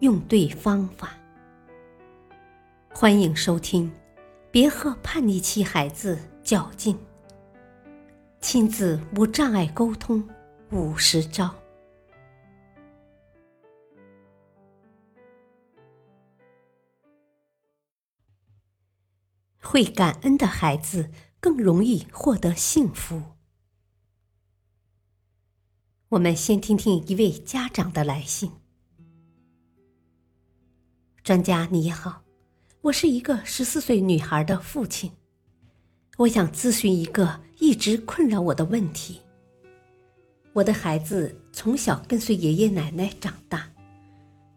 用对方法。欢迎收听，别和叛逆期孩子较劲。亲子无障碍沟通五十招。会感恩的孩子更容易获得幸福。我们先听听一位家长的来信。专家你好，我是一个十四岁女孩的父亲，我想咨询一个一直困扰我的问题。我的孩子从小跟随爷爷奶奶长大，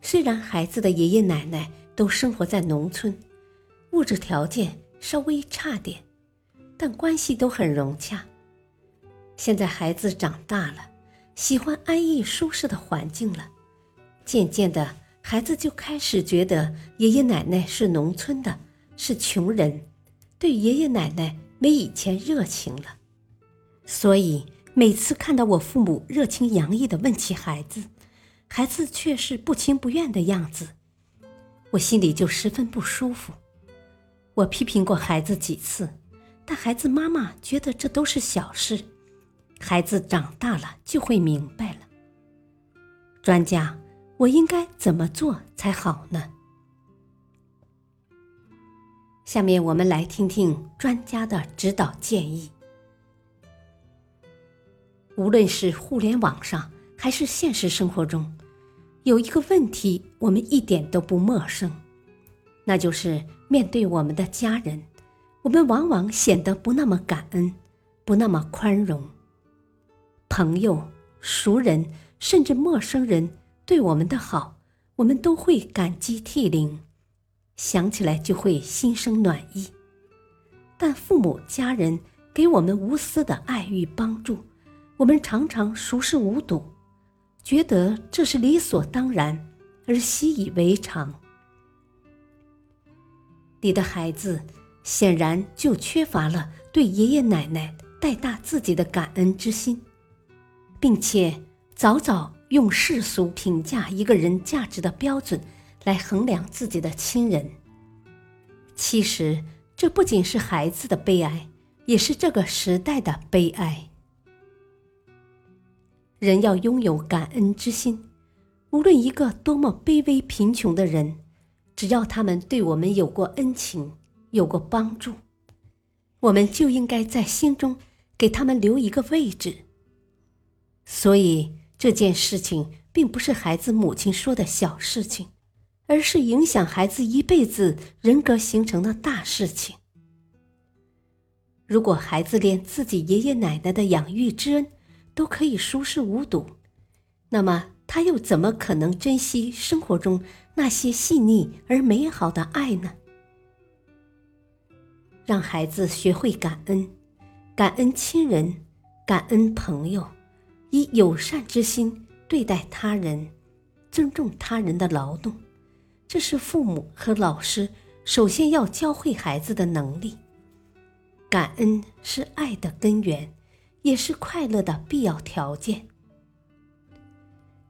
虽然孩子的爷爷奶奶都生活在农村，物质条件稍微差点，但关系都很融洽。现在孩子长大了，喜欢安逸舒适的环境了，渐渐的。孩子就开始觉得爷爷奶奶是农村的，是穷人，对爷爷奶奶没以前热情了。所以每次看到我父母热情洋溢的问起孩子，孩子却是不情不愿的样子，我心里就十分不舒服。我批评过孩子几次，但孩子妈妈觉得这都是小事，孩子长大了就会明白了。专家。我应该怎么做才好呢？下面我们来听听专家的指导建议。无论是互联网上还是现实生活中，有一个问题我们一点都不陌生，那就是面对我们的家人，我们往往显得不那么感恩，不那么宽容。朋友、熟人，甚至陌生人。对我们的好，我们都会感激涕零，想起来就会心生暖意。但父母家人给我们无私的爱与帮助，我们常常熟视无睹，觉得这是理所当然，而习以为常。你的孩子显然就缺乏了对爷爷奶奶带大自己的感恩之心，并且早早。用世俗评价一个人价值的标准来衡量自己的亲人，其实这不仅是孩子的悲哀，也是这个时代的悲哀。人要拥有感恩之心，无论一个多么卑微贫穷的人，只要他们对我们有过恩情，有过帮助，我们就应该在心中给他们留一个位置。所以。这件事情并不是孩子母亲说的小事情，而是影响孩子一辈子人格形成的大事情。如果孩子连自己爷爷奶奶的养育之恩都可以熟视无睹，那么他又怎么可能珍惜生活中那些细腻而美好的爱呢？让孩子学会感恩，感恩亲人，感恩朋友。以友善之心对待他人，尊重他人的劳动，这是父母和老师首先要教会孩子的能力。感恩是爱的根源，也是快乐的必要条件。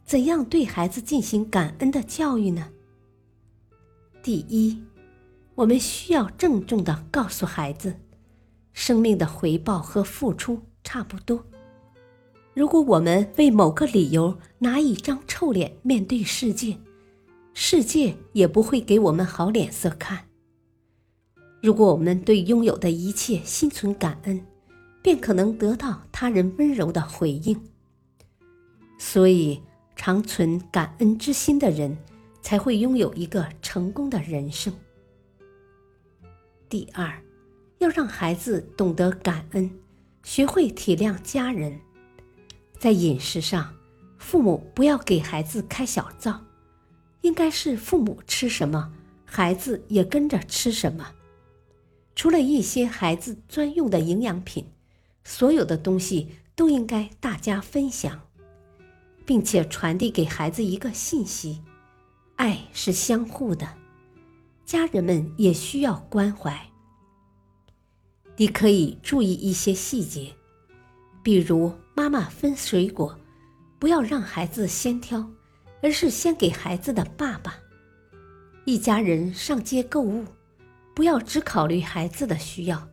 怎样对孩子进行感恩的教育呢？第一，我们需要郑重的告诉孩子，生命的回报和付出差不多。如果我们为某个理由拿一张臭脸面对世界，世界也不会给我们好脸色看。如果我们对拥有的一切心存感恩，便可能得到他人温柔的回应。所以，常存感恩之心的人，才会拥有一个成功的人生。第二，要让孩子懂得感恩，学会体谅家人。在饮食上，父母不要给孩子开小灶，应该是父母吃什么，孩子也跟着吃什么。除了一些孩子专用的营养品，所有的东西都应该大家分享，并且传递给孩子一个信息：爱是相互的，家人们也需要关怀。你可以注意一些细节，比如妈妈分水果，不要让孩子先挑，而是先给孩子的爸爸。一家人上街购物。不要只考虑孩子的需要，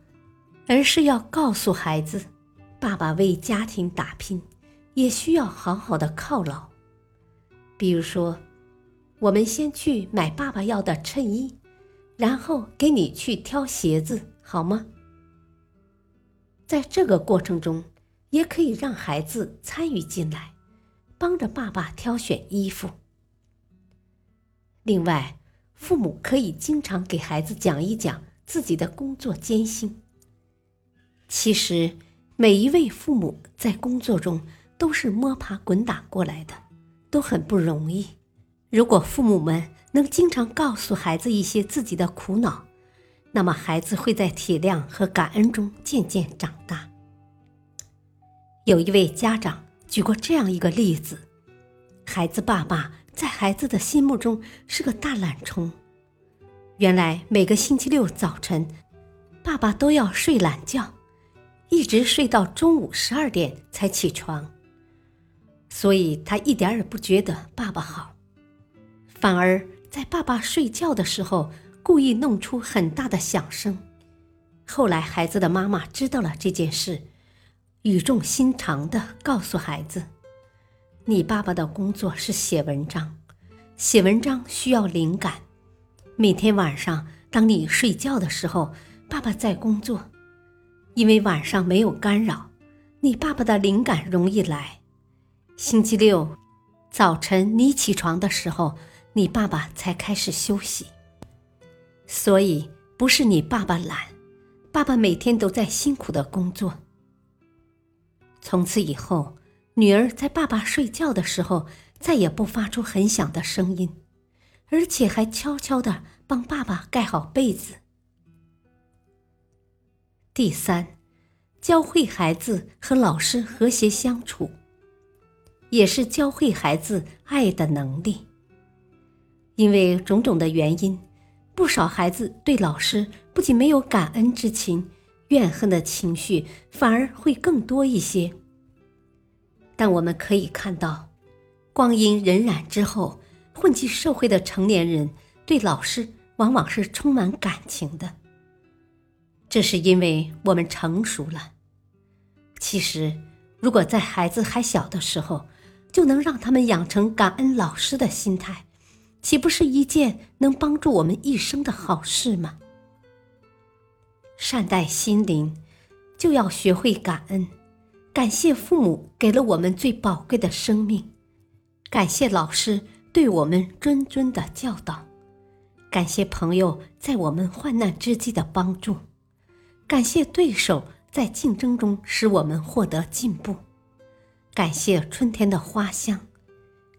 而是要告诉孩子，爸爸为家庭打拼，也需要好好的犒劳。比如说，我们先去买爸爸要的衬衣，然后给你去挑鞋子，好吗？在这个过程中，也可以让孩子参与进来，帮着爸爸挑选衣服。另外，父母可以经常给孩子讲一讲自己的工作艰辛。其实，每一位父母在工作中都是摸爬滚打过来的，都很不容易。如果父母们能经常告诉孩子一些自己的苦恼，那么孩子会在体谅和感恩中渐渐长大。有一位家长举过这样一个例子：孩子爸爸。在孩子的心目中是个大懒虫。原来每个星期六早晨，爸爸都要睡懒觉，一直睡到中午十二点才起床。所以他一点也不觉得爸爸好，反而在爸爸睡觉的时候故意弄出很大的响声。后来孩子的妈妈知道了这件事，语重心长地告诉孩子。你爸爸的工作是写文章，写文章需要灵感。每天晚上，当你睡觉的时候，爸爸在工作，因为晚上没有干扰，你爸爸的灵感容易来。星期六早晨你起床的时候，你爸爸才开始休息。所以不是你爸爸懒，爸爸每天都在辛苦的工作。从此以后。女儿在爸爸睡觉的时候，再也不发出很响的声音，而且还悄悄的帮爸爸盖好被子。第三，教会孩子和老师和谐相处，也是教会孩子爱的能力。因为种种的原因，不少孩子对老师不仅没有感恩之情，怨恨的情绪反而会更多一些。但我们可以看到，光阴荏苒之后，混迹社会的成年人对老师往往是充满感情的。这是因为我们成熟了。其实，如果在孩子还小的时候，就能让他们养成感恩老师的心态，岂不是一件能帮助我们一生的好事吗？善待心灵，就要学会感恩。感谢父母给了我们最宝贵的生命，感谢老师对我们谆谆的教导，感谢朋友在我们患难之际的帮助，感谢对手在竞争中使我们获得进步，感谢春天的花香，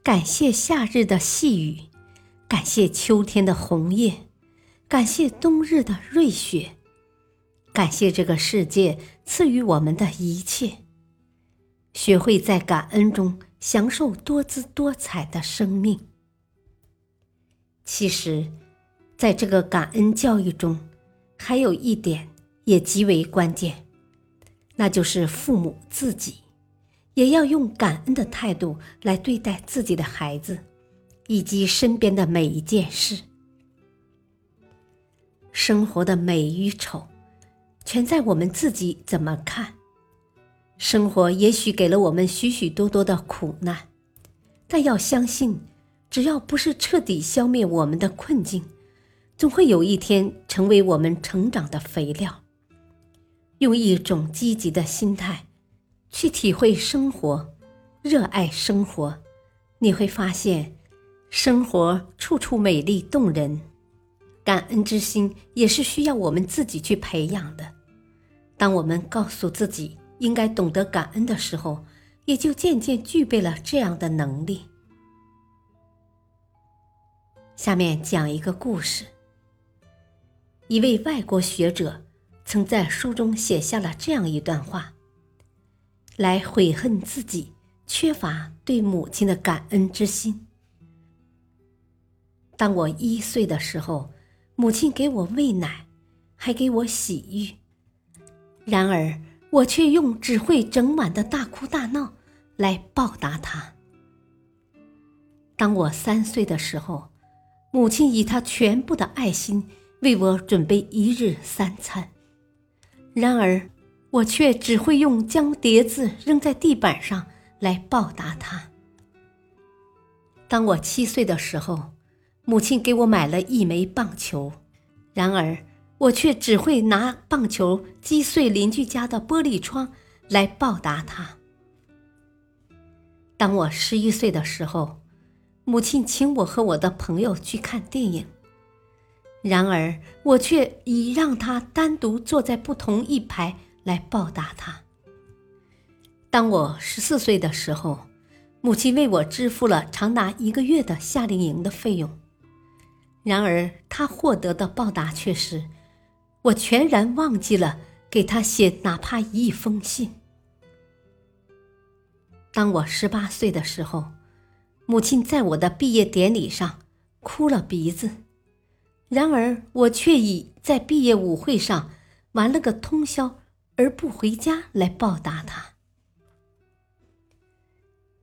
感谢夏日的细雨，感谢秋天的红叶，感谢冬日的瑞雪，感谢这个世界赐予我们的一切。学会在感恩中享受多姿多彩的生命。其实，在这个感恩教育中，还有一点也极为关键，那就是父母自己也要用感恩的态度来对待自己的孩子，以及身边的每一件事。生活的美与丑，全在我们自己怎么看。生活也许给了我们许许多多的苦难，但要相信，只要不是彻底消灭我们的困境，总会有一天成为我们成长的肥料。用一种积极的心态，去体会生活，热爱生活，你会发现，生活处处美丽动人。感恩之心也是需要我们自己去培养的。当我们告诉自己。应该懂得感恩的时候，也就渐渐具备了这样的能力。下面讲一个故事。一位外国学者曾在书中写下了这样一段话，来悔恨自己缺乏对母亲的感恩之心。当我一岁的时候，母亲给我喂奶，还给我洗浴，然而我却用只会整晚的大哭大闹来报答他。当我三岁的时候，母亲以她全部的爱心为我准备一日三餐，然而我却只会用将碟子扔在地板上来报答她。当我七岁的时候，母亲给我买了一枚棒球，然而我却只会拿棒球击碎邻居家的玻璃窗来报答他。当我十一岁的时候，母亲请我和我的朋友去看电影，然而我却已让他单独坐在不同一排来报答他。当我十四岁的时候，母亲为我支付了长达一个月的夏令营的费用，然而她获得的报答却是，我全然忘记了给他写哪怕一封信。当我十八岁的时候。母亲在我的毕业典礼上哭了鼻子，然而我却以在毕业舞会上玩了个通宵而不回家来报答他。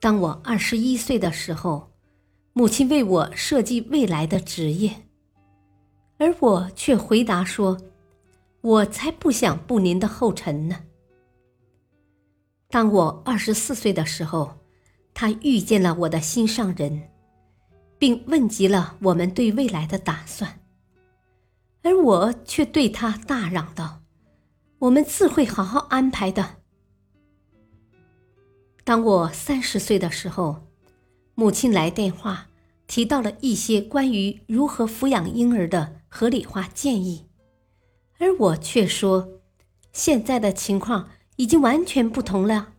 当我二十一岁的时候，母亲为我设计未来的职业，而我却回答说：“我才不想步您的后尘呢。”当我二十四岁的时候。他遇见了我的心上人，并问及了我们对未来的打算，而我却对他大嚷道：“我们自会好好安排的。”当我三十岁的时候，母亲来电话，提到了一些关于如何抚养婴儿的合理化建议，而我却说：“现在的情况已经完全不同了。”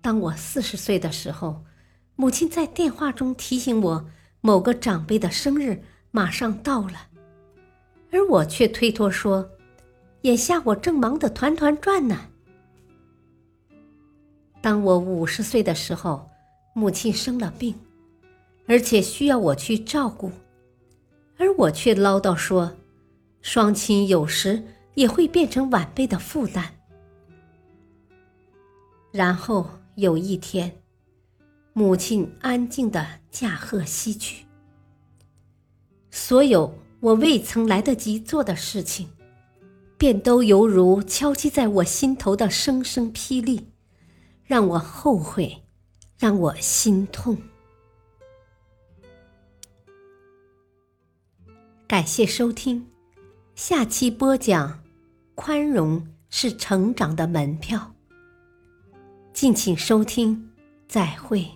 当我四十岁的时候，母亲在电话中提醒我，某个长辈的生日马上到了，而我却推脱说：“眼下我正忙得团团转呢。”当我五十岁的时候，母亲生了病，而且需要我去照顾，而我却唠叨说：“双亲有时也会变成晚辈的负担。”然后。有一天，母亲安静的驾鹤西去，所有我未曾来得及做的事情，便都犹如敲击在我心头的声声霹雳，让我后悔，让我心痛。感谢收听，下期播讲：宽容是成长的门票。敬请收听，再会。